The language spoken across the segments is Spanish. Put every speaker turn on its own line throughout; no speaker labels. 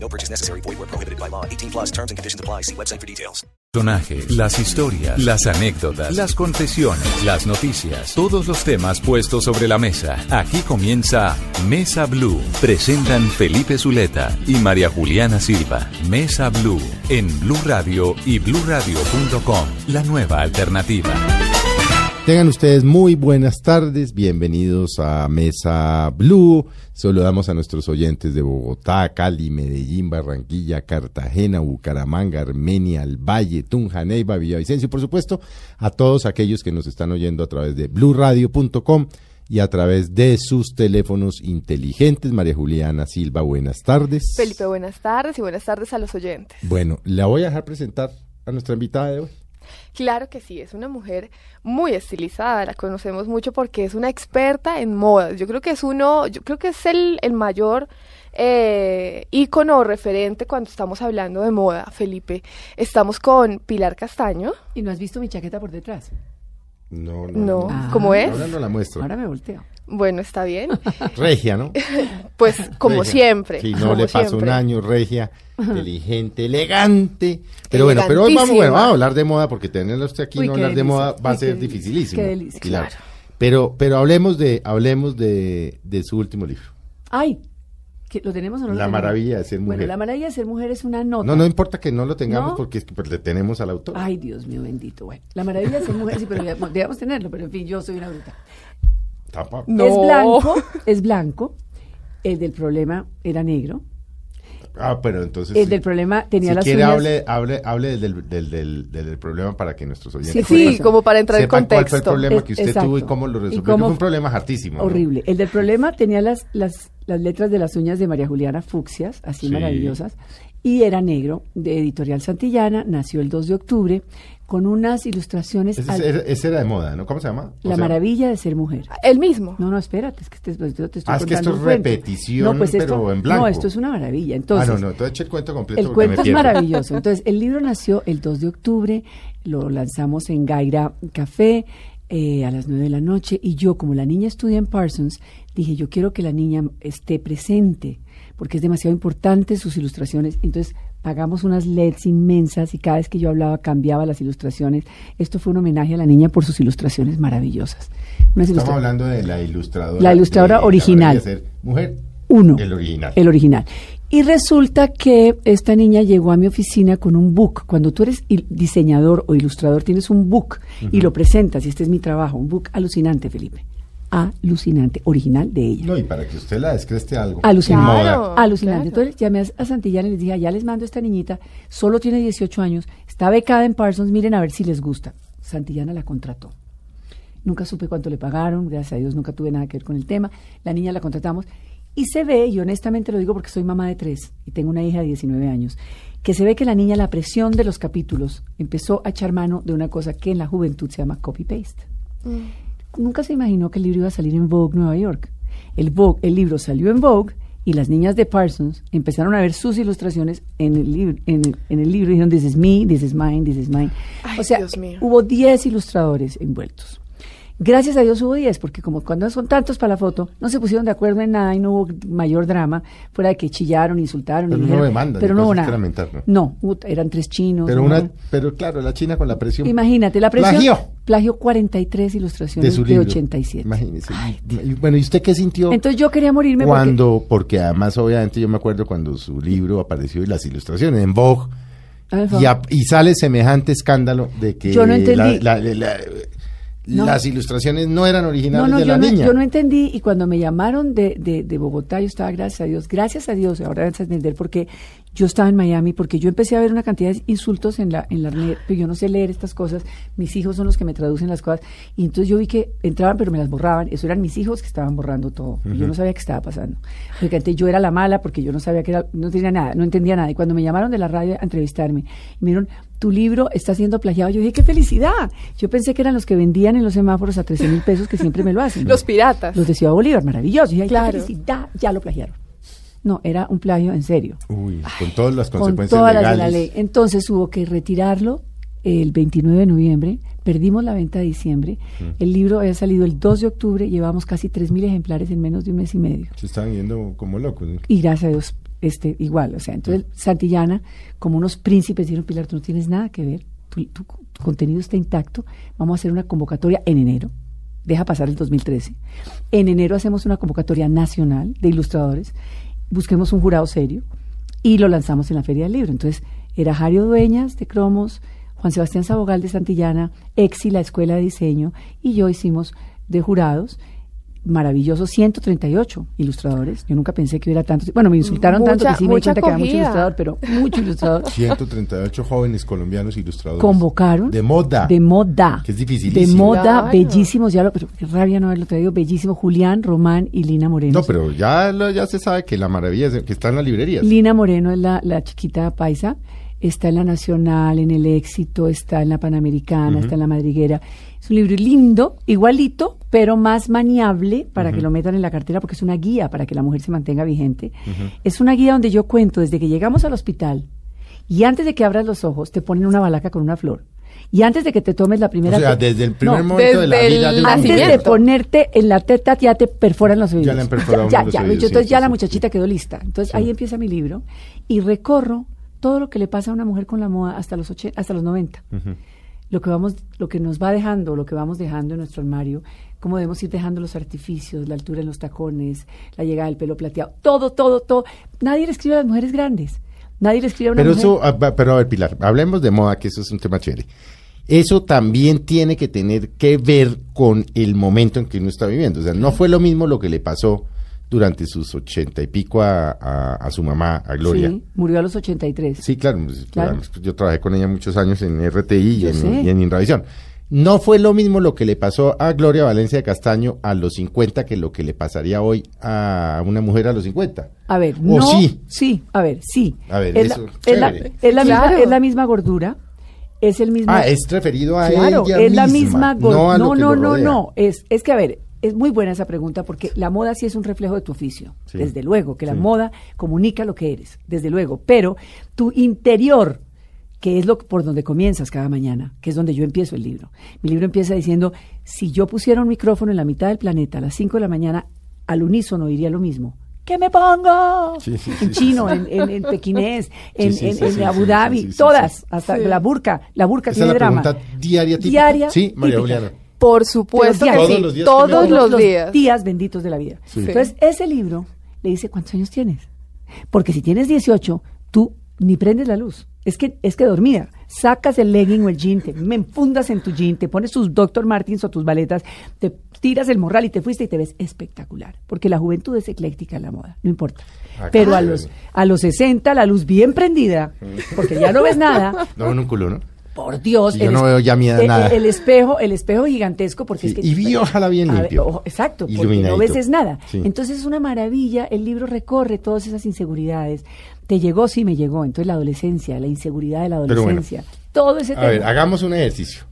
No purchase necessary. Void where prohibited by law. 18 plus terms and conditions apply. See website for details.
Personajes, las historias, las anécdotas, las confesiones, las noticias, todos los temas puestos sobre la mesa. Aquí comienza Mesa Blue. Presentan Felipe Zuleta y María Juliana Silva. Mesa Blue en Blue Radio y bluradio.com. La nueva alternativa.
Tengan ustedes muy buenas tardes, bienvenidos a Mesa Blue. Saludamos a nuestros oyentes de Bogotá, Cali, Medellín, Barranquilla, Cartagena, Bucaramanga, Armenia, El Valle, Tunja, Neiva, Villavicencio y por supuesto a todos aquellos que nos están oyendo a través de bluradio.com y a través de sus teléfonos inteligentes. María Juliana Silva, buenas tardes.
Felipe, buenas tardes y buenas tardes a los oyentes.
Bueno, la voy a dejar presentar a nuestra invitada de hoy.
Claro que sí, es una mujer muy estilizada, la conocemos mucho porque es una experta en modas. Yo creo que es uno, yo creo que es el, el mayor eh, ícono o referente cuando estamos hablando de moda, Felipe. Estamos con Pilar Castaño.
¿Y no has visto mi chaqueta por detrás?
No,
No,
Ah.
¿cómo es?
Ahora no la muestro.
Ahora me volteo.
Bueno, está bien.
Regia, ¿no?
Pues como
Regia.
siempre.
Sí, no le pasó un año, regia, inteligente, elegante. Pero bueno, pero hoy vamos, bueno, vamos a hablar de moda porque tenerlo usted aquí
Uy,
no
qué
hablar de moda va a
Uy, qué
ser
delicia.
dificilísimo.
Qué delicia.
Claro.
Pero, pero hablemos de, hablemos de, de su último libro.
¡Ay! ¿que ¿Lo tenemos o no lo
La
tenemos?
maravilla de ser mujer.
Bueno, la maravilla de ser mujer es una nota.
No, no importa que no lo tengamos
¿No?
porque es que pues, le tenemos al autor.
Ay, Dios mío, bendito. Bueno, la maravilla de ser mujer, sí, pero debemos tenerlo, pero en fin, yo soy una bruta.
Tapa.
No.
Es blanco, es blanco. El del problema era negro.
Ah, pero entonces.
El
sí.
del problema tenía
si
las
quiere,
uñas.
hable, hable, hable del, del, del, del, del problema para que nuestros oyentes
Sí,
eso.
como para entrar en
sepan cuál fue el
contexto.
problema
Es-
que usted
exacto.
tuvo y cómo lo resolvió.
cómo-
fue un problema hartísimo. ¿no?
Horrible. El del problema tenía las, las, las letras de las uñas de María Juliana Fucsias, así
Sí.
maravillosas, y era negro, de Editorial Santillana, nació el 2 de octubre, con unas ilustraciones.
Ese,
al-
ese- ese era de moda, ¿no? ¿Cómo se llama? O
la
sea,
maravilla de ser mujer.
El mismo.
No, no, espérate, es que te, pues, yo te estoy
Ah, es que esto es repetición,
no, pues esto,
pero en blanco.
No, esto es una maravilla.
Ah,
Entonces,
no, no, entonces eche el cuento completo.
el
me
cuento es maravilloso. Entonces, el libro nació el 2 de octubre, lo lanzamos en Gaira Café eh, a las 9 de la noche y yo, como la niña estudia en Parsons, dije, yo quiero que la niña esté presente porque es demasiado importante sus ilustraciones. Entonces, pagamos unas LEDs inmensas y cada vez que yo hablaba cambiaba las ilustraciones. Esto fue un homenaje a la niña por sus ilustraciones maravillosas. Unas
Estamos
ilustra-
hablando de la ilustradora.
La ilustradora
de
original.
Maravilla de Ser Mujer.
Uno.
El original.
El original. Y resulta que esta niña llegó a mi oficina con un book. Cuando tú eres diseñador o ilustrador, tienes un book y lo presentas, y este es mi trabajo, un book alucinante, Felipe. Alucinante, original de ella.
No, y para que usted la descreste algo.
Alucinante.
Claro.
Alucinante.
claro.
Entonces llamé a- a Santillana y les dije, ya les mando a esta niñita, solo tiene 18 años, está becada en Parsons, miren a ver si les gusta. Santillana la contrató. Nunca supe cuánto le pagaron, gracias a Dios nunca tuve nada que ver con el tema. La niña la contratamos y se ve, y honestamente lo digo porque soy mamá de tres y tengo una hija de 19 años, que se ve que la niña, la presión de los capítulos, empezó a echar mano de una cosa que en la juventud se llama copy-paste. Nunca se imaginó que el libro iba a salir en Vogue Nueva York. El, Vogue, el libro salió en Vogue y las niñas de Parsons empezaron a ver sus ilustraciones en el, libro, en, el, en el libro y dijeron, this is me, this is mine, this is mine.
Ay,
o sea, hubo 10 ilustradores envueltos. Gracias a Dios hubo 10, porque como cuando son tantos para la foto, no se pusieron de acuerdo en nada y no hubo mayor drama, fuera de que chillaron, insultaron.
Pero
y
no
dijeron-
demandan,
Pero no hubo nada.
¿no?
Eran tres chinos.
Pero,
una-
pero claro, la China con la presión.
Imagínate, la presión.
Plagió.
Plagió 43
de
ilustraciones
su
de,
libro.
87.
Imagínese. Y, bueno, ¿y usted qué sintió?
Entonces yo quería morirme
cuando, porque además obviamente yo me acuerdo cuando su libro apareció y las ilustraciones en Vogue
Ay,
y, a- y sale semejante escándalo de que
Yo no entendí.
la- la- la-
No.
las ilustraciones no eran
No,
originales
no,
de
yo
la
no,
niña.
yo no entendí y cuando me llamaron de, de, de Bogotá yo estaba, gracias a Dios, gracias a Dios, ahora vas a entender por qué yo estaba en Miami, porque yo empecé a ver una cantidad de insultos en la, en la red, pero yo no sé leer estas cosas, mis hijos son los que me traducen las cosas, y entonces yo vi que entraban pero me las borraban, eso eran mis hijos que estaban borrando todo, y yo no sabía qué estaba pasando. Porque antes yo era la mala porque yo no sabía que era, no tenía nada, no entendía nada, y cuando me llamaron de la radio a entrevistarme, me dijeron, tu libro está siendo plagiado. Yo dije, qué felicidad. Yo pensé que eran los que vendían en los semáforos a 13 mil pesos, que siempre me lo hacen.
Los piratas.
Los de Ciudad Bolívar, maravilloso. Y dije,
Claro.
qué felicidad, ya lo plagiaron. No, era un plagio en serio.
Uy, con todas las
Con
consecuencias
todas las de
legales.
la ley. Entonces hubo que retirarlo el 29 de noviembre, perdimos la venta de diciembre, el libro había salido el 2 de octubre, llevamos casi 3.000 ejemplares en menos de un mes y medio.
Se estaban yendo como locos.
Y gracias a Dios, este, igual, o sea, entonces Santillana, como unos príncipes, dijeron, Pilar, tú no tienes nada que ver, tu, tu- tu contenido está intacto, vamos a hacer una convocatoria en enero, deja pasar el 2013. En enero hacemos una convocatoria nacional de ilustradores, busquemos un jurado serio y lo lanzamos en la Feria del Libro. Entonces, era Jario Dueñas de Cromos, Juan Sebastián Sabogal de Santillana, Exi, la Escuela de Diseño, y yo hicimos de jurados maravillosos 138 ilustradores. Yo nunca pensé que hubiera tantos. Bueno, me insultaron tanto
Mucha-
que sí me di cuenta que era mucho ilustrador, pero mucho ilustrador.
138 jóvenes colombianos ilustradores.
Convocaron.
De moda.
De moda.
Que es dificilísimo.
De moda,
Claro.
bellísimos. Ya lo, pero qué rabia no haberlo traído. Bellísimo. Julián, Román y Lina Moreno.
No, pero ya, lo- ya se sabe que la maravilla es que está en las librerías.
Lina Moreno es la, la chiquita paisa, está en la Nacional, en el Éxito, está en la Panamericana, está en la Madriguera. Es un libro lindo, igualito, pero más maniable para que lo metan en la cartera porque es una guía para que la mujer se mantenga vigente. Es una guía donde yo cuento desde que llegamos al hospital y antes de que abras los ojos te ponen una balaca con una flor. Y antes de que te tomes la primera...
o sea, desde el primer
No,
momento de la vida de
el
una
antes
mujer.
de ponerte en la teta ya te perforan los oídos.
Ya le han perforado
Ya,
los
ya,
oídos,
entonces
sí,
ya
sí,
la
sí.
muchachita quedó lista. Entonces ahí empieza mi libro y recorro todo lo que le pasa a una mujer con la moda hasta los oche- hasta los 90. Lo que vamos lo que nos va dejando, lo que vamos dejando en nuestro armario, cómo debemos ir dejando los artificios, la altura en los tacones, la llegada del pelo plateado, todo, todo, todo. Nadie le escribe a las mujeres grandes. Nadie le escribe a una
Pero
mujer.
eso, ah, pero a ver, Pilar, hablemos de moda, que eso es un tema chévere. Eso también tiene que tener que ver con el momento en que uno está viviendo. O sea, no fue lo mismo lo que le pasó durante sus ochenta y pico a, a- a su mamá, a Gloria.
Sí, murió a los 83.
Sí, claro, pues,
Claro.
pues, yo trabajé con ella muchos años en RTI y
Yo
en, y en Inravisión. No fue lo mismo lo que le pasó a Gloria Valencia de Castaño a los 50 que lo que le pasaría hoy a una mujer a los 50.
A ver,
¿O
no.
sí?
a ver, sí.
A ver,
es,
eso,
la, es, la, es la misma,
Claro.
es la misma gordura, es el mismo.
Ah, es referido a
claro,
ella
es la misma
no
gordura.
a lo
No,
que
no,
lo
no,
rodea.
no. Es, es que, a ver, es muy buena esa pregunta porque la moda sí es un reflejo de tu oficio.
Sí.
Desde luego, que la
Sí.
moda comunica lo que eres, desde luego. Pero tu interior, que es lo por donde comienzas cada mañana, que es donde yo empiezo el libro. Mi libro empieza diciendo, si yo pusiera un micrófono en la mitad del planeta a las 5 de la mañana, al unísono diría lo mismo. ¿Qué me pongo?
Sí, sí,
en
sí,
chino, en, en, en pequinés, en,
sí,
en-
sí,
en
sí,
Abu Dhabi,
sí, sí, sí,
todas,
sí.
hasta
Sí.
la burka. La burka
Esa es
tiene
la
drama.
pregunta diaria típica.
Diaria
Sí, María
típica.
Juliana.
Por supuesto que sí.
Todos los días
Todos
me-
los días.
días benditos de la vida.
Sí.
Entonces, ese libro le dice, ¿cuántos años tienes? Porque si tienes 18, tú ni prendes la luz. Es que, es que dormida. Sacas el legging o el jean, te me enfundas en tu jean, te pones tus Dr. Martins o tus baletas, te tiras el morral y te fuiste y te ves espectacular. Porque la juventud es ecléctica en la moda, no importa.
Ah,
Pero a los, a los 60, la luz bien prendida, porque ya no ves nada,
No, en un culo, ¿no?
Por Dios.
Yo
el
no veo ya
el-
nada.
El espejo, el espejo gigantesco, porque
Sí,
es que.
y vi, ojalá bien
A ver,
limpio.
ojo, exacto, porque no ves es nada.
Sí.
Entonces es una maravilla, el libro recorre todas esas inseguridades. ¿Te llegó? Sí, me llegó. Entonces la adolescencia, la inseguridad de la
bueno.
adolescencia, todo ese
A
tema.
ver, hagamos un ejercicio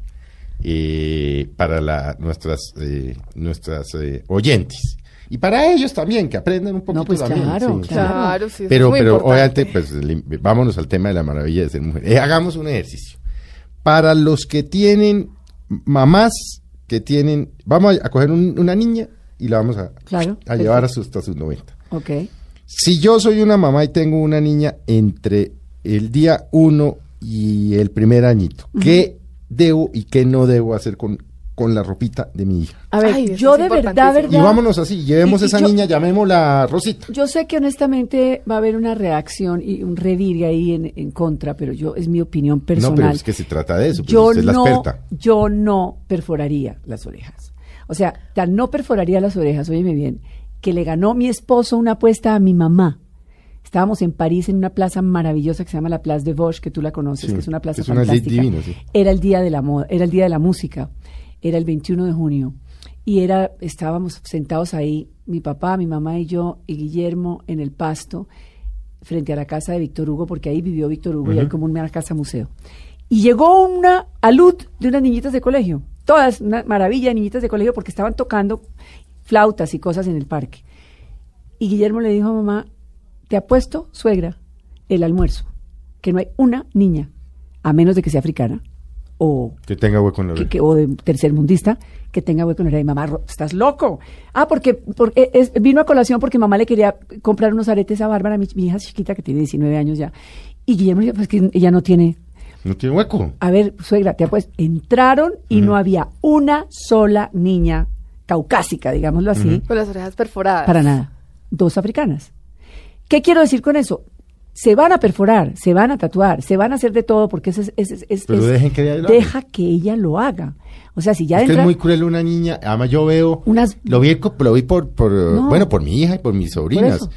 eh, para la- nuestras, eh, nuestras eh, oyentes. Y para ellos también, que aprendan un poquito
pues
también.
claro,
sí,
claro.
Claro, sí,
Pero,
es muy
pero
importante.
obviamente, pues vámonos al tema de la maravilla de ser mujer. Eh, hagamos un ejercicio. Para los que tienen mamás que tienen, vamos a, a coger un- una niña y la vamos a,
Claro,
a llevar hasta sus 90.
Ok.
Si yo soy una mamá y tengo una niña entre el día uno y el primer añito, ¿qué debo y qué no debo hacer con, con la ropita de mi hija?
A ver,
Ay,
yo de verdad, verdad.
Y vámonos así, llevemos
Y- y
esa
yo-
niña, llamémosla Rosita.
Yo sé que honestamente va a haber una reacción y un revire ahí en, en contra, pero yo es mi opinión personal.
No, pero es que se trata de eso, pues
yo
usted es la
no,
experta.
yo no perforaría las orejas. O sea, tan no perforaría las orejas, óyeme bien, que le ganó mi esposo una apuesta a mi mamá. Estábamos en París en una plaza maravillosa que se llama la Place de Vosges, que tú la conoces,
Sí,
que es una plaza
es una
fantástica.
divino, sí.
Era el día de la moda, era el día de la música, era el 21 de junio y era estábamos sentados ahí, mi papá, mi mamá y yo y Guillermo en el pasto frente a la casa de Víctor Hugo, porque ahí vivió Víctor Hugo y hay como una casa museo. Y llegó una alud de unas niñitas de colegio. Todas, una maravilla de niñitas de colegio porque estaban tocando flautas y cosas en el parque. Y Guillermo le dijo a mamá, te apuesto, suegra, el almuerzo, que no hay una niña, a menos de que sea africana o
Que tenga hueco en la
que,
oreja.
que- o de tercermundista que tenga hueco en la oreja. Y mamá, "Ro- estás loco. Ah, porque, porque es- vino a colación porque mamá le quería comprar unos aretes a Bárbara, mi, mi hija chiquita que tiene 19 años ya. Y Guillermo le dijo, pues que ella no tiene.
No tiene hueco.
A ver, suegra, te pues entraron y no había una sola niña caucásica, digámoslo así,
Con las orejas perforadas.
para nada. Dos africanas. ¿Qué quiero decir con eso? Se van a perforar, se van a tatuar, se van a hacer de todo porque ese es... es- es- es-
Pero
es-
dejen que ella lo haga.
Deja que ella lo haga. O sea, si ya entra...
es muy cruel una niña. Además, yo veo.
Unas-
Lo vi, lo vi por, por,
No.
bueno, por mi hija y por mis sobrinas.
eso.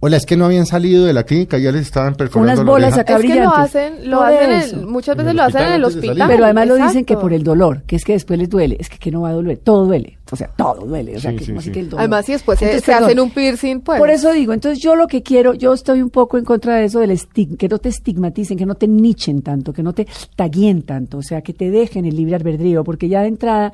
Hola, es que no habían salido de la clínica, ya les estaban perforando
Unas
la
bolas
oreja.
acá
Es que lo hacen, lo
Por
hacen en- muchas veces lo hacen en el
hospital.
Pero además lo dicen que por el dolor, que es que después les duele. Es que, que no va a doler, todo duele. O sea, todo duele. O sea,
Sí,
que,
sí,
¿cómo así
sí.
que el dolor?
Además, si después se,
Entonces,
se hacen un piercing, pues.
Por eso digo, entonces yo lo que quiero, yo estoy un poco en contra de eso del estigma, que no te estigmaticen, que no te nichen tanto, que no te taguen tanto, o sea, que te dejen el libre albedrío, porque ya de entrada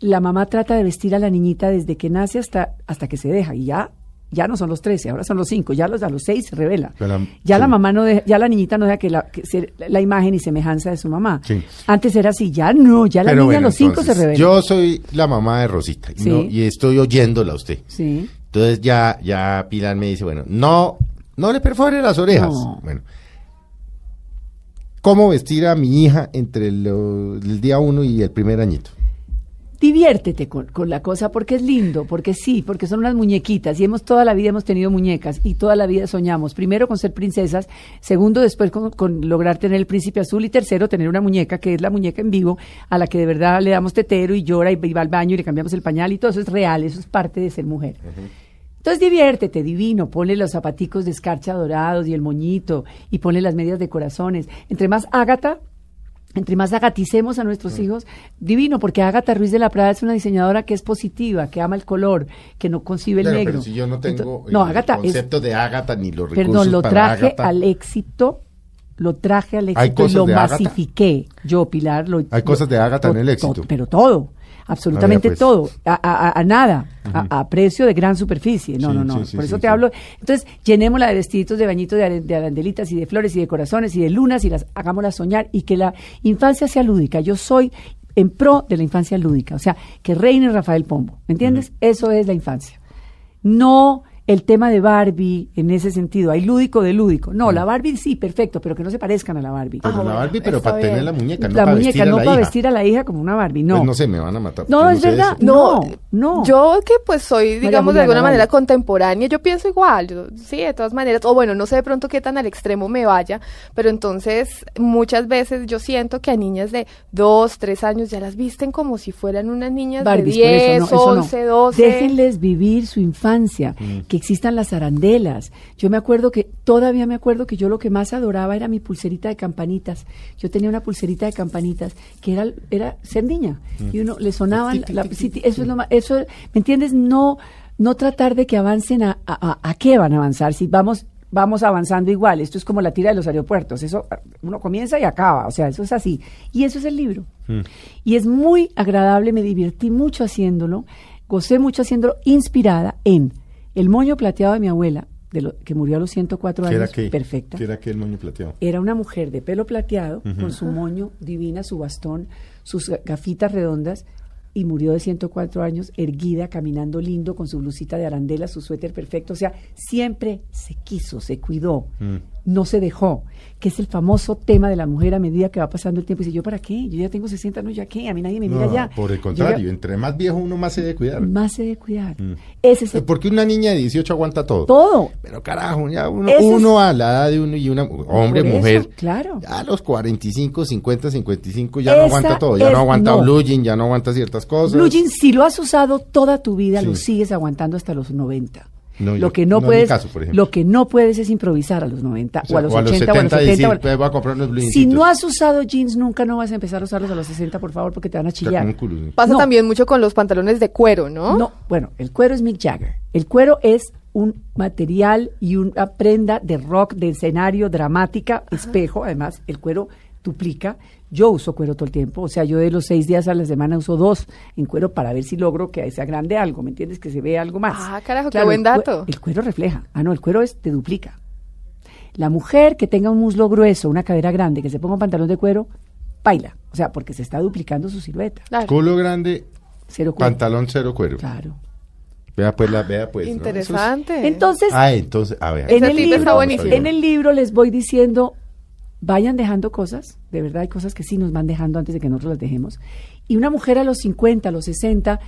la mamá trata de vestir a la niñita desde que nace hasta, hasta que se deja, y ya, ya no son los 13, ahora son los 5, ya los, a los 6 se revela.
Pero
ya la mamá no deja, ya la niñita no deja que la, que se- la imagen y semejanza de su mamá.
Sí.
Antes era así, ya no, ya la
Pero
niña
bueno,
a los 5 se revela.
Yo soy la mamá de Rosita y,
Sí.
no- y estoy oyéndola a usted.
Sí.
Entonces ya, ya Pilar me dice, bueno, no, no le perfore las orejas.
No.
Bueno, ¿cómo vestir a mi hija entre lo- el día uno y el primer añito?
Diviértete con, con la cosa porque es lindo, porque sí, porque son unas muñequitas y hemos toda la vida hemos tenido muñecas y toda la vida soñamos, primero con ser princesas, segundo después con, con lograr tener el príncipe azul y tercero tener una muñeca que es la muñeca en vivo a la que de verdad le damos tetero y llora y va al baño y le cambiamos el pañal y todo eso es real, eso es parte de ser mujer. Entonces diviértete, divino, ponle los zapaticos de escarcha dorados y el moñito y ponle las medias de corazones. Entre más Ágata, entre más agaticemos a nuestros hijos, divino, porque Ágata Ruiz de la Prada es una diseñadora que es positiva, que ama el color, que no concibe el negro.
pero si yo no tengo
no,
el
es,
concepto de Ágata ni los recursos
perdón, lo
para
traje al éxito, lo traje al
¿Hay
éxito y lo masifiqué. Yo, Pilar, lo
Hay cosas de Ágata en el
to-
éxito.
pero todo, absolutamente
pues.
todo, a, a- a nada, a, a precio de gran superficie. No,
Sí,
no, no.
sí, sí,
Por eso te hablo. Entonces, llenémosla de vestiditos de bañitos de, arandelitas y de flores y de corazones y de lunas y las hagámoslas soñar y que la infancia sea lúdica. Yo soy en pro de la infancia lúdica, o sea, que reine Rafael Pombo. ¿Me entiendes? Eso es la infancia. No el tema de Barbie en ese sentido. Hay lúdico de lúdico. No, la Barbie sí, perfecto, pero que no se parezcan a la Barbie.
Pero
Ah,
la
bueno,
Barbie, pero para tener la muñeca, no
la
para
muñeca,
vestir a
no
la
para
hija.
vestir a la hija como una Barbie, no.
Pues no sé, me van a matar.
No,
porque
es verdad.
eso.
No,
No, no.
Yo que pues soy, digamos, de alguna manera contemporánea, yo pienso igual, yo- sí, de todas maneras, o bueno, no sé de pronto qué tan al extremo me vaya, pero entonces muchas veces yo siento que a niñas de 2, 3 años ya las visten como si fueran unas niñas
Barbies,
de
por eso,
10,
no, eso no.
11, 12.
Déjenles vivir su infancia,
Mm.
que existan las arandelas. Yo me acuerdo que, todavía me acuerdo que yo lo que más adoraba era mi pulserita de campanitas. Yo tenía una pulserita de campanitas que era, era ser niña.
Mm.
Y uno le sonaban, la- eso es lo más, eso, ¿me entiendes? No, no tratar de que avancen a, a, a- a qué van a avanzar, si vamos vamos avanzando igual, esto es como la tira de los aeropuertos, eso uno comienza y acaba, o sea, eso es así. Y eso es el libro. Y es muy agradable, me divertí mucho haciéndolo, gocé mucho haciéndolo, inspirada en el moño plateado de mi abuela, de lo, que murió a los 104
¿Qué era
años,
qué?
perfecta.
¿Qué era qué el moño plateado?
Era una mujer de pelo plateado, con su moño divina, su bastón, sus ga- gafitas redondas, y murió de 104 años, erguida, caminando lindo, con su blusita de arandela, su suéter perfecto. O sea, siempre se quiso, se cuidó, no se dejó, que es el famoso tema de la mujer a medida que va pasando el tiempo. Y dice, ¿yo para qué? Yo ya tengo 60 años, ¿ya qué? A mí nadie me mira
No,
ya.
por el contrario,
ya-
entre más viejo uno más se debe cuidar.
más se debe cuidar. Ese es el
Porque una niña de 18 aguanta todo.
todo.
Pero carajo, ya uno,
Ese es-
uno a la edad de uno y una hombre,
eso,
mujer.
claro.
Ya a los 45, 50, 55 ya no aguanta todo. Ya
es-
no aguanta
no.
blue jean, ya no aguanta ciertas cosas.
Blue si lo has usado toda tu vida,
Sí.
lo sigues aguantando hasta los 90.
No,
lo que no, puedes,
caso,
lo que no puedes es improvisar a los 90
O sea,
o a los 80 o a los 70.
decir,
o a-
pues, voy a comprar unos blue
si no has usado jeans nunca, no vas a empezar a usarlos a los 60, por favor, porque te van a chillar.
un culo.
Pasa
No.
también mucho con los pantalones de cuero, ¿no?
No, bueno, el cuero es Mick Jagger. El cuero es un material y una prenda de rock, de escenario, dramática, espejo. Además, el cuero duplica. Yo uso cuero todo el tiempo, o sea, yo de los seis días a la semana uso dos en cuero para ver si logro que sea grande algo, ¿me entiendes? Que se vea algo más.
Ah, carajo, qué buen
el
dato.
El cuero refleja. Ah, no, el cuero es, te duplica. La mujer que tenga un muslo grueso, una cadera grande, que se ponga un pantalón de cuero, baila. O sea, porque se está duplicando su silueta.
Claro.
Culo grande,
Cero cuero.
pantalón cero cuero.
Claro.
Vea pues, la, vea pues. ¿no? Eso es-
Interesante.
Entonces,
Ah, entonces, a ver.
el, libro, en el libro les voy diciendo, vayan dejando cosas, de verdad hay cosas que sí nos van dejando antes de que nosotros las dejemos. Y una mujer a los 50, a los 60,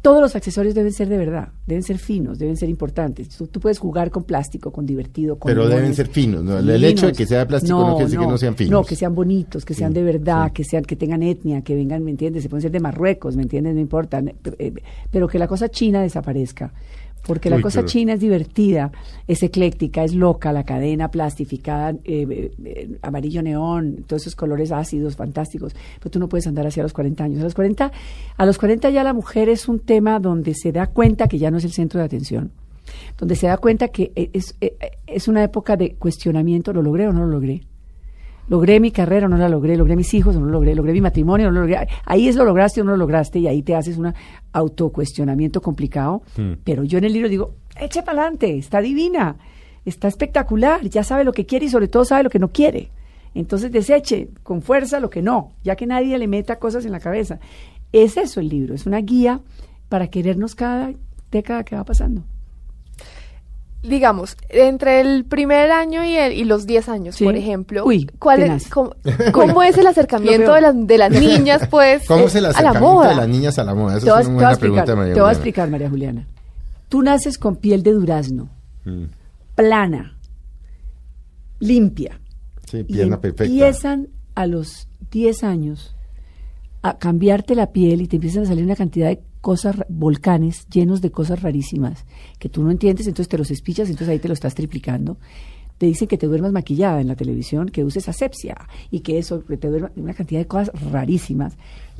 todos los accesorios deben ser de verdad, deben ser finos, deben ser importantes. Tú, tú puedes jugar con plástico, con divertido, con
Pero deben ser finos, ¿no? El hecho de que sea de plástico no quiere decir que no sean finos.
No, que sean bonitos, que sean
Sí,
de verdad,
sí.
que sean, que tengan etnia, que vengan, ¿me entiendes? Se pueden ser de Marruecos, ¿me entiendes? No importa. eh, Pero que la cosa china desaparezca. Porque la
Uy,
cosa
pero-
china es divertida, es ecléctica, es loca, la cadena plastificada, eh, eh, eh, amarillo neón, todos esos colores ácidos, fantásticos. Pero tú no puedes andar hacia los 40 años. A los 40, a los 40 ya la mujer es un tema donde se da cuenta que ya no es el centro de atención donde se da cuenta que e- es, e- es una época de cuestionamiento, ¿lo logré o no lo logré? ¿Logré mi carrera o no la logré? ¿Logré mis hijos o no lo logré? ¿Logré mi matrimonio o no lo logré? Ahí es lo lograste o no lo lograste y ahí te haces un autocuestionamiento complicado. Pero yo en el libro digo, eche para adelante, está divina, está espectacular, ya sabe lo que quiere y sobre todo sabe lo que no quiere. Entonces deseche con fuerza lo que no, ya que nadie le meta cosas en la cabeza. Es eso el libro, es una guía para querernos cada década que va pasando.
Digamos, entre el primer año y, el- y los 10 años,
Sí.
por ejemplo,
Uy,
¿cuál es, cómo, cómo es el acercamiento de las, de las niñas, pues,
¿Cómo
eh,
es el
a la
acercamiento
moda?
de las niñas a la moda? Esa
te voy, a-
es una buena
explicar,
pregunta, María
te voy a
Juliana.
explicar, María Juliana. Tú naces con piel de durazno,
Mm.
plana, limpia.
Sí,
y
pierna perfecta.
empiezan a los 10 años a cambiarte la piel y te empiezan a salir una cantidad de cosas, volcanes llenos de cosas rarísimas que tú no entiendes, entonces te los espichas, entonces ahí te lo estás triplicando. Te dicen que te duermas maquillada en la televisión, que uses asepsia y que eso, que te duermas, una cantidad de cosas rarísimas.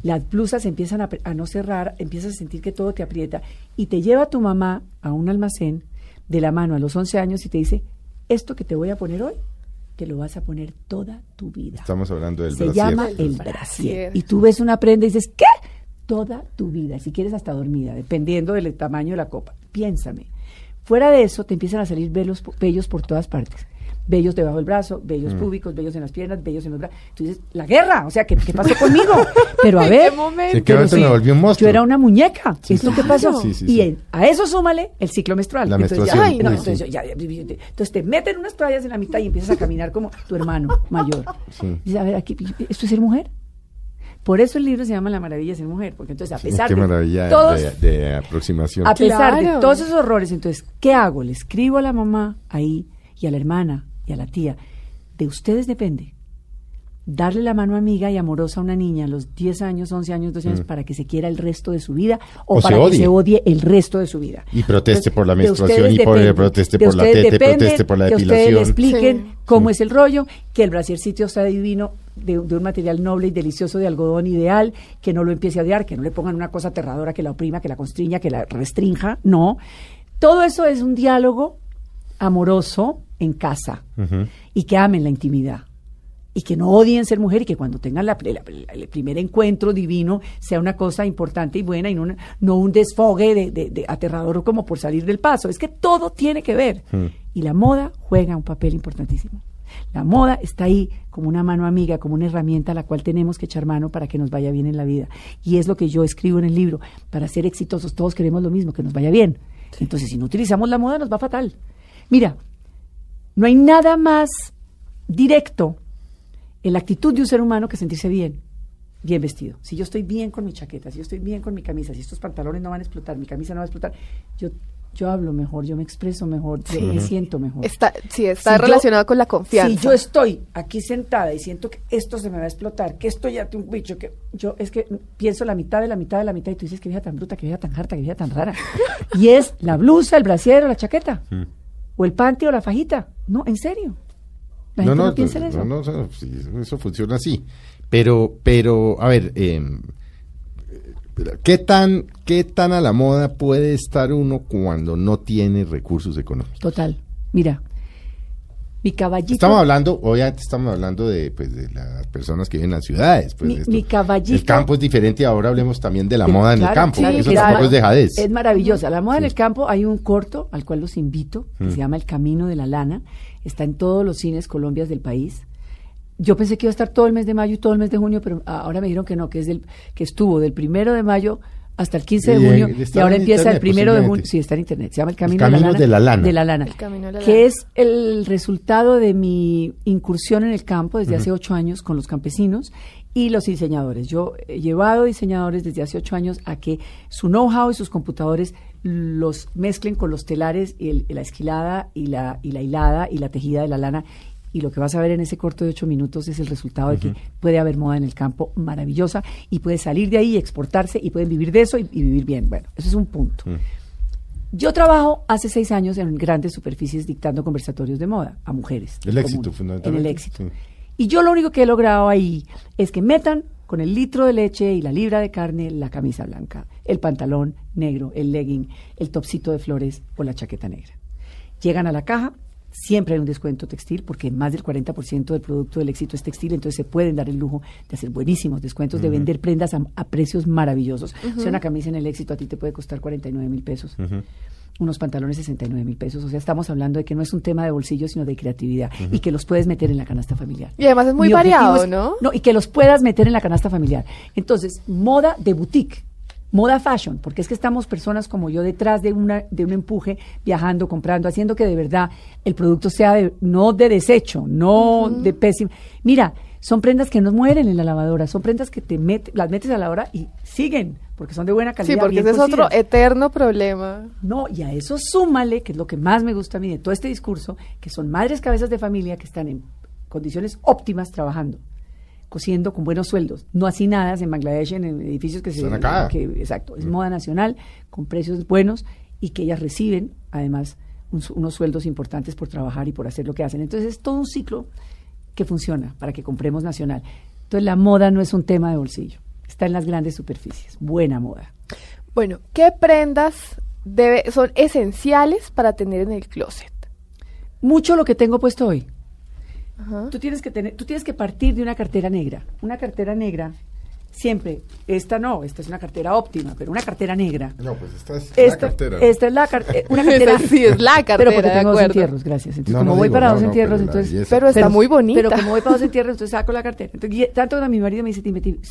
Las blusas empiezan a, no cerrar, empiezas a sentir que todo te aprieta y te lleva tu mamá a un almacén de la mano a los 11 años y te dice, esto que te voy a poner hoy, te lo vas a poner toda tu vida.
Estamos hablando del
Se
brasier.
llama el
brasier.
brasier. Y tú ves una prenda y dices, ¿qué? Toda tu vida, si quieres hasta dormida, dependiendo del tamaño de la copa. Piénsame. Fuera de eso, te empiezan a salir velos, vellos por todas partes. Vellos debajo del brazo,
Mm.
vellos púbicos, vellos en las piernas, vellos en los brazos. Tú dices, la guerra, o sea, ¿qué, qué pasó conmigo? Pero a
¿En
ver, sí,
me volví un monstruo?
Yo era una muñeca,
Sí,
es lo que
sí,
pasó.
sí, sí,
y en- a eso súmale el ciclo menstrual.
La
Entonces,
menstruación,
ay, no,
uy,
entonces, ya- ya- te meten unas toallas en la mitad y empiezas a caminar como tu hermano mayor.
Sí.
Dices, a ver, aquí, ¿esto es ser mujer? Por eso el libro se llama La maravilla ser mujer, porque entonces a pesar
Qué
de todos,
de, de aproximación.
a pesar de todos esos horrores, entonces, ¿qué hago? Le escribo a la mamá ahí y a la hermana y a la tía. De ustedes depende. Darle la mano amiga y amorosa a una niña a los 10 años, 11 años, 12 años para que se quiera el resto de su vida o,
Mm. O se
para que
odie.
se odie el resto de su vida.
Y proteste por la menstruación y por- proteste por la y
depende
proteste por la
que ustedes le
depilación.
expliquen
Sí.
cómo
Sí.
es el rollo, que el brasiercito está divino, de, de un material noble y delicioso de algodón ideal, que no lo empiece a odiar, que no le pongan una cosa aterradora que la oprima, que la constriña, que la restrinja, no. Todo eso es un diálogo amoroso en casa y que amen la intimidad y que no odien ser mujer y que cuando tengan la- la- la- el primer encuentro divino sea una cosa importante y buena y no, una- no un desfogue de, de- de aterrador como por salir del paso. Es que todo tiene que ver. Y la moda juega un papel importantísimo. La moda está ahí como una mano amiga, como una herramienta a la cual tenemos que echar mano para que nos vaya bien en la vida. Y es lo que yo escribo en el libro. Para ser exitosos todos queremos lo mismo, que nos vaya bien. Entonces, si no utilizamos la moda, nos va fatal. Mira, no hay nada más directo en la actitud de un ser humano que sentirse bien, bien vestido. Si yo estoy bien con mi chaqueta, si yo estoy bien con mi camisa, si estos pantalones no van a explotar, mi camisa no va a explotar, yo, yo hablo mejor, yo me expreso mejor, yo me siento mejor.
Está, sí, está
Si yo-
relacionado con la confianza.
Si yo estoy aquí sentada y siento que esto se me va a explotar, que esto ya tiene un bicho, que yo es que pienso la mitad de la mitad de la mitad y tú dices que vieja tan bruta, que vieja tan harta, que vieja tan rara. y es la blusa, el brasier o la chaqueta. O el panty o la fajita. No, en serio. La gente no, piensa en eso.
no, no, no, sí, eso funciona así. Pero, pero, a ver, eh, ¿qué tan, qué tan a la moda puede estar uno cuando no tiene recursos económicos?
Total. Mira, Mi caballito.
Estamos hablando, obviamente estamos hablando de, pues, de las personas que viven en las ciudades. Pues,
Mi-
de esto.
mi caballito-
El campo es diferente y ahora hablemos también de la moda en el
claro,
campo.
sí,
eso
es
tampoco es dejadez.
Es maravillosa. La moda en el campo, hay un corto al cual los invito, que se llama El Camino de la Lana. Está en todos los cines Colombias del país. Yo pensé que iba a estar todo el mes de mayo y todo el mes de junio, pero ahora me dijeron que no, que es del, que estuvo del primero de mayo hasta el 15 de
Y,
junio y ahora empieza
internet,
el primero de junio. Sí, está en internet. Se llama El Camino
de la Lana.
De la lana.
El Camino de la
que
Lana.
es el resultado de mi incursión en el campo desde hace ocho años con los campesinos y los diseñadores. Yo he llevado diseñadores desde hace ocho años a que su know-how y sus computadores los mezclen con los telares y el- la esquilada y la, y la hilada y la tejida de la lana. Y lo que vas a ver en ese corto de ocho minutos es el resultado de que puede haber moda en el campo maravillosa y puede salir de ahí exportarse y pueden vivir de eso y, y vivir bien. Bueno, eso es un punto. Yo trabajo hace seis años en grandes superficies dictando conversatorios de moda a mujeres.
El éxito,
común,
fundamentalmente,
En el éxito.
sí.
Y yo lo único que he logrado ahí es que metan con el litro de leche y la libra de carne la camisa blanca, el pantalón negro, el legging, el topsito de flores o la chaqueta negra. Llegan a la caja, siempre hay un descuento textil porque más del 40% del producto del éxito es textil, entonces se pueden dar el lujo de hacer buenísimos descuentos, de vender prendas a, a precios maravillosos. O sea, una camisa en el éxito a ti te puede costar 49 mil pesos. Unos pantalones 69 mil pesos. O sea, estamos hablando de que no es un tema de bolsillo, sino de creatividad y que los puedes meter en la canasta familiar.
Y además es muy
Mi
variado,
es-
¿no?
No, y que los puedas meter en la canasta familiar. Entonces, moda de boutique, moda fashion, porque es que estamos personas como yo detrás de una de un empuje, viajando, comprando, haciendo que de verdad el producto sea de, no de desecho, no de pésimo. Mira, son prendas que no mueren en la lavadora, son prendas que te met- las metes a la lavadora y siguen, porque son de buena calidad.
Sí, porque ese es otro eterno problema.
No, y a eso súmale, que es lo que más me gusta a mí de todo este discurso, que son madres cabezas de familia que están en condiciones óptimas trabajando, cosiendo con buenos sueldos, no así nada en Bangladesh, en edificios que se...
Acá.
que- exacto, es moda nacional, con precios buenos y que ellas reciben, además, un unos sueldos importantes por trabajar y por hacer lo que hacen. Entonces es todo un ciclo que funciona para que compremos nacional. Entonces la moda no es un tema de bolsillo, está en las grandes superficies, buena moda.
Bueno, ¿qué prendas debe, son esenciales para tener en el closet?
Mucho lo que tengo puesto hoy.
Ajá.
Tú tienes que tener, tú tienes que partir de una cartera negra. Una cartera negra, siempre, esta no, esta es una cartera óptima, pero una cartera negra.
No, pues esta es
Esta, esta es la car- eh, una cartera.
Sí es la cartera,
Pero porque
de
tengo dos entierros, gracias. Entonces,
No,
como
no
voy
digo,
para
no,
dos entierros,
pero la
entonces.
belleza.
Pero está muy bonita.
Pero como voy para dos entierros, entonces saco la cartera. Entonces, y tanto que mi marido me dice,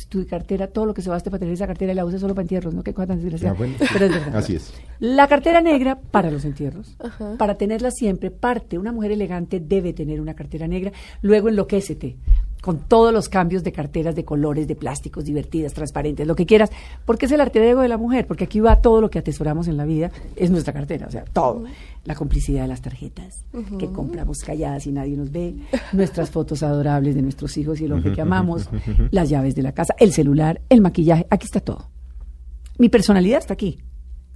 tu cartera, todo lo que se baste para tener esa cartera y la usas solo para entierros, ¿no? Qué cosa tan desgraciada.
Ah, bueno.
Pero es verdad.
Así es.
La cartera negra para los entierros.
Ajá.
Para tenerla siempre, parte, una mujer elegante debe tener una cartera negra. Luego enloquécete con todos los cambios de carteras, de colores, de plásticos, divertidas, transparentes, lo que quieras, porque es el arte ego de la mujer, porque aquí va todo lo que atesoramos en la vida, es nuestra cartera, o sea, todo. La complicidad de las tarjetas, que compramos calladas y nadie nos ve, nuestras fotos adorables de nuestros hijos y el hombre que amamos, las llaves de la casa, el celular, el maquillaje, aquí está todo. Mi personalidad está aquí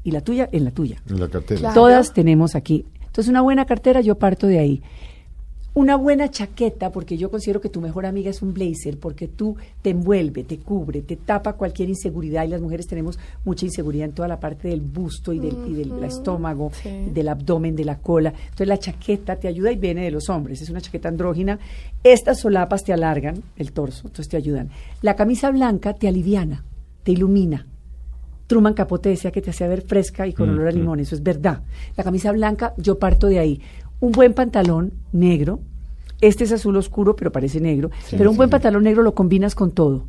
y la tuya en la tuya.
En la cartera.
Claro.
Todas tenemos aquí. Entonces, una buena cartera, yo parto de ahí. Una buena chaqueta, porque yo considero que tu mejor amiga es un blazer, porque tú te envuelve, te cubre, te tapa cualquier inseguridad y las mujeres tenemos mucha inseguridad en toda la parte del busto y del, y del estómago,
sí.
del abdomen, de la cola. Entonces la chaqueta te ayuda y viene de los hombres, es una chaqueta andrógina. Estas solapas te alargan el torso, entonces te ayudan. La camisa blanca te aliviana, te ilumina. Truman Capote decía que te hacía ver fresca y con olor a limón, eso es verdad. La camisa blanca, yo parto de ahí. Un buen pantalón negro, este es azul oscuro, pero parece negro, pero un buen pantalón negro lo combinas con todo.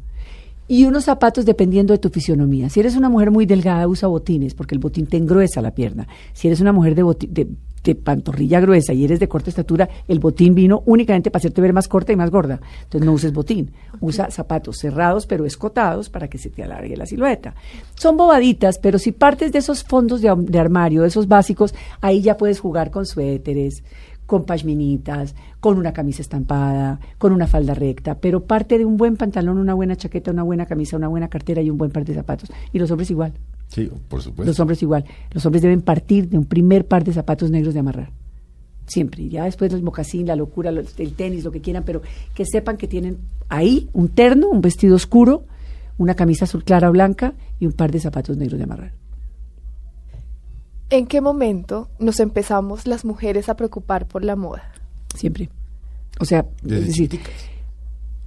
Y unos zapatos dependiendo de tu fisionomía. Si eres una mujer muy delgada, usa botines, porque el botín te engruesa la pierna. Si eres una mujer de, de, de pantorrilla gruesa y eres de corta estatura, el botín vino únicamente para hacerte ver más corta y más gorda. Entonces no uses botín. Usa zapatos cerrados pero escotados para que se te alargue la silueta. Son bobaditas, pero si partes de esos fondos de, de armario, de esos básicos, ahí ya puedes jugar con suéteres, con pashminitas, con una camisa estampada, con una falda recta, pero parte de un buen pantalón, una buena chaqueta, una buena camisa, una buena cartera y un buen par de zapatos. Y los hombres igual.
Sí, por supuesto.
Los hombres igual. Los hombres deben partir de un primer par de zapatos negros de amarrar. Siempre. Y ya después el mocasín, la locura, los- el tenis, lo que quieran, pero que sepan que tienen ahí un terno, un vestido oscuro, una camisa azul clara o blanca y un par de zapatos negros de amarrar.
¿En qué momento nos empezamos las mujeres a preocupar por la moda?
Siempre. O sea,
Desde
es decir,
chiquiticas.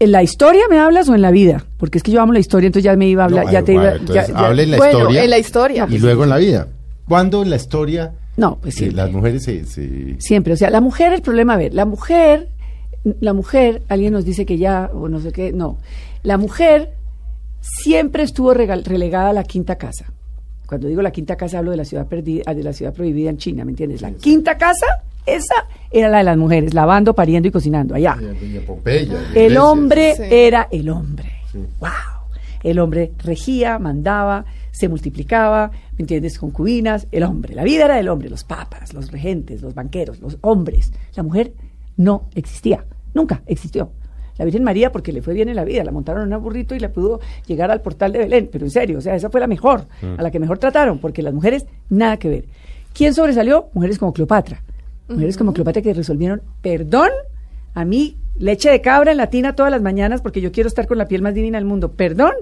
¿En la historia me hablas o en la vida? Porque es que yo amo la historia, entonces ya me iba a hablar,
No,
ya te
bueno,
iba,
entonces,
ya- ya-
hable en la
Bueno,
historia.
en la historia.
Y luego en la vida. ¿Cuándo en la historia
No, pues
eh,
siempre.
las mujeres se, se-
Siempre, o sea, la mujer, el problema, a ver, la mujer, la mujer, alguien nos dice que ya, o no sé qué, no. La mujer siempre estuvo regal- relegada a la quinta casa. Cuando digo la quinta casa hablo de la ciudad perdida, de la ciudad prohibida en China, ¿me entiendes? La quinta casa, esa era la de las mujeres, lavando, pariendo y cocinando, allá.
Pompeya,
El hombre
Sí.
era el hombre. ¡Wow! El hombre regía, mandaba, se multiplicaba, ¿me entiendes? Concubinas, el hombre. La vida era del hombre, los papas, los regentes, los banqueros, los hombres. La mujer no existía, nunca existió. La Virgen María, porque le fue bien en la vida, la montaron en un burrito y la pudo llegar al portal de Belén. Pero en serio, o sea, esa fue la mejor, a la que mejor trataron, porque las mujeres, nada que ver. ¿Quién sobresalió? Mujeres como Cleopatra. Mujeres como Cleopatra que resolvieron, perdón, a mí leche de cabra en la tina todas las mañanas porque yo quiero estar con la piel más divina del mundo. Perdón,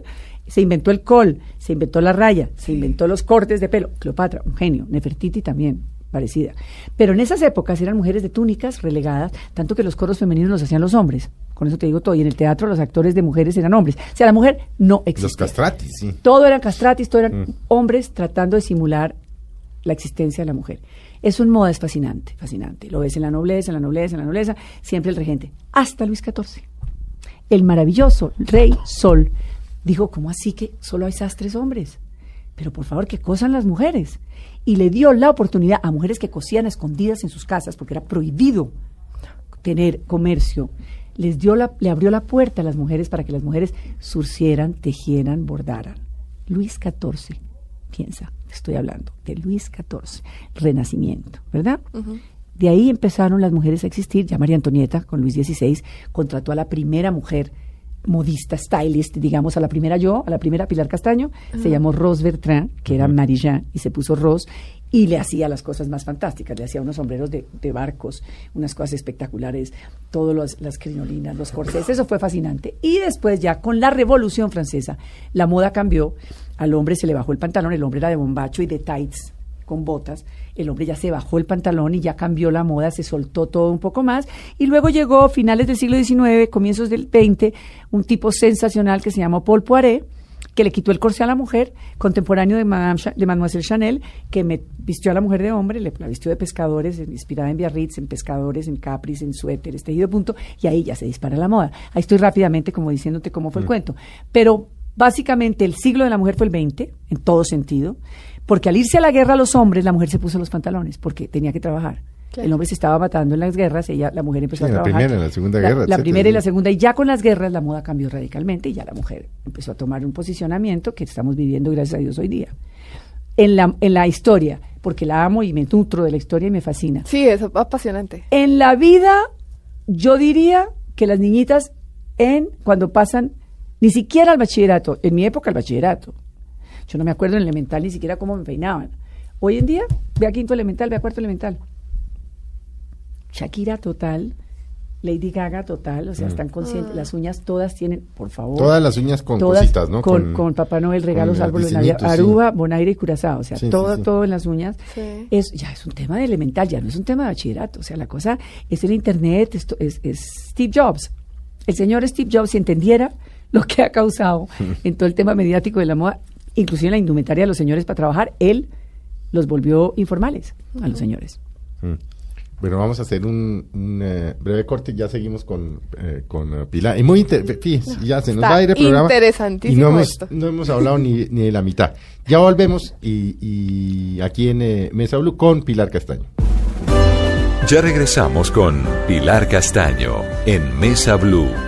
se inventó el col, se inventó la raya, se inventó los cortes de pelo. Cleopatra, un genio. Nefertiti también, parecida. Pero en esas épocas eran mujeres de túnicas relegadas, tanto que los coros femeninos los hacían los hombres. Con eso te digo todo. Y en el teatro los actores de mujeres eran hombres. O sea, la mujer no existía.
Los castratis, sí.
Todo eran castratis, todo eran hombres tratando de simular la existencia de la mujer. Eso en moda es fascinante, fascinante. Lo ves en la nobleza, en la nobleza, en la nobleza, siempre el regente. Hasta Luis XIV. El maravilloso rey Sol dijo, ¿cómo así que solo hay sastres hombres? Pero por favor, que cosan las mujeres. Y le dio la oportunidad a mujeres que cosían escondidas en sus casas, porque era prohibido tener comercio, les dio le abrió la puerta a las mujeres para que las mujeres surcieran, tejieran, bordaran. Luis XIV, piensa, estoy hablando de Luis XIV, Renacimiento, ¿verdad? De ahí empezaron las mujeres a existir. Ya María Antonieta, con Luis XVI, contrató a la primera mujer modista, stylist, digamos, a la primera yo, a la primera Pilar Castaño, se llamó Rose Bertrand, que era Marie-Jean, y se puso Rose, y le hacía las cosas más fantásticas, le hacía unos sombreros de, de barcos, unas cosas espectaculares, todas las crinolinas, los corsés, eso fue fascinante. Y después ya con la Revolución Francesa, la moda cambió, al hombre se le bajó el pantalón, el hombre era de bombacho y de tights, con botas, el hombre ya se bajó el pantalón y ya cambió la moda, se soltó todo un poco más. Y luego llegó, finales del siglo XIX, comienzos del XX, un tipo sensacional que se llamó Paul Poiret, que le quitó el corsé a la mujer, contemporáneo de, Madame de Mademoiselle Chanel, que me vistió a la mujer de hombre, le, la vistió de pescadores, inspirada en Biarritz, en pescadores, en capris, en suéteres, tejido punto, y ahí ya se dispara la moda. Ahí estoy rápidamente como diciéndote cómo fue el cuento. Pero básicamente el siglo de la mujer fue el 20, en todo sentido, porque al irse a la guerra los hombres, la mujer se puso los pantalones, porque tenía que trabajar.
Claro.
El hombre se estaba matando en las guerras, ella, la mujer empezó
Sí,
a
en la
trabajar.
primera, en la Segunda Guerra,
La primera y la segunda, y ya con las guerras la moda cambió radicalmente y ya la mujer empezó a tomar un posicionamiento que estamos viviendo, gracias a Dios, hoy día. En la, en la historia, porque la amo y me nutro de la historia y me fascina.
Sí, es apasionante.
En la vida, yo diría que las niñitas, en cuando pasan, ni siquiera al bachillerato, en mi época el bachillerato, yo no me acuerdo en elemental ni siquiera cómo me peinaban. Hoy en día, ve a quinto elemental, ve a cuarto elemental. Shakira total, Lady Gaga total, o sea, están conscientes, las uñas todas tienen, por favor.
Mm. Todas las uñas con
todas
cositas, ¿no?
Con, con Papá Noel, regalos, árboles de Navidad,
sí.
Aruba, Bonaire y Curazao, o sea,
Sí,
todo,
sí.
todo en las uñas.
Sí.
Es, ya es un tema de elemental, ya no es un tema de bachillerato, o sea, la cosa es el Internet, esto es, es Steve Jobs. El señor Steve Jobs, si entendiera lo que ha causado en todo el tema mediático de la moda, inclusive en la indumentaria de los señores para trabajar, él los volvió informales a los señores.
Mm. Bueno, vamos a hacer un, un, eh, breve corte y ya seguimos con, eh, con eh, Pilar. Y muy fíjese, ya se nos
Está
va a ir el programa.
interesantísimo
Y no hemos,
esto.
no hemos hablado ni, ni de la mitad. Ya volvemos y, y aquí en eh, Mesa Blue con Pilar Castaño.
Ya regresamos con Pilar Castaño en Mesa Blue.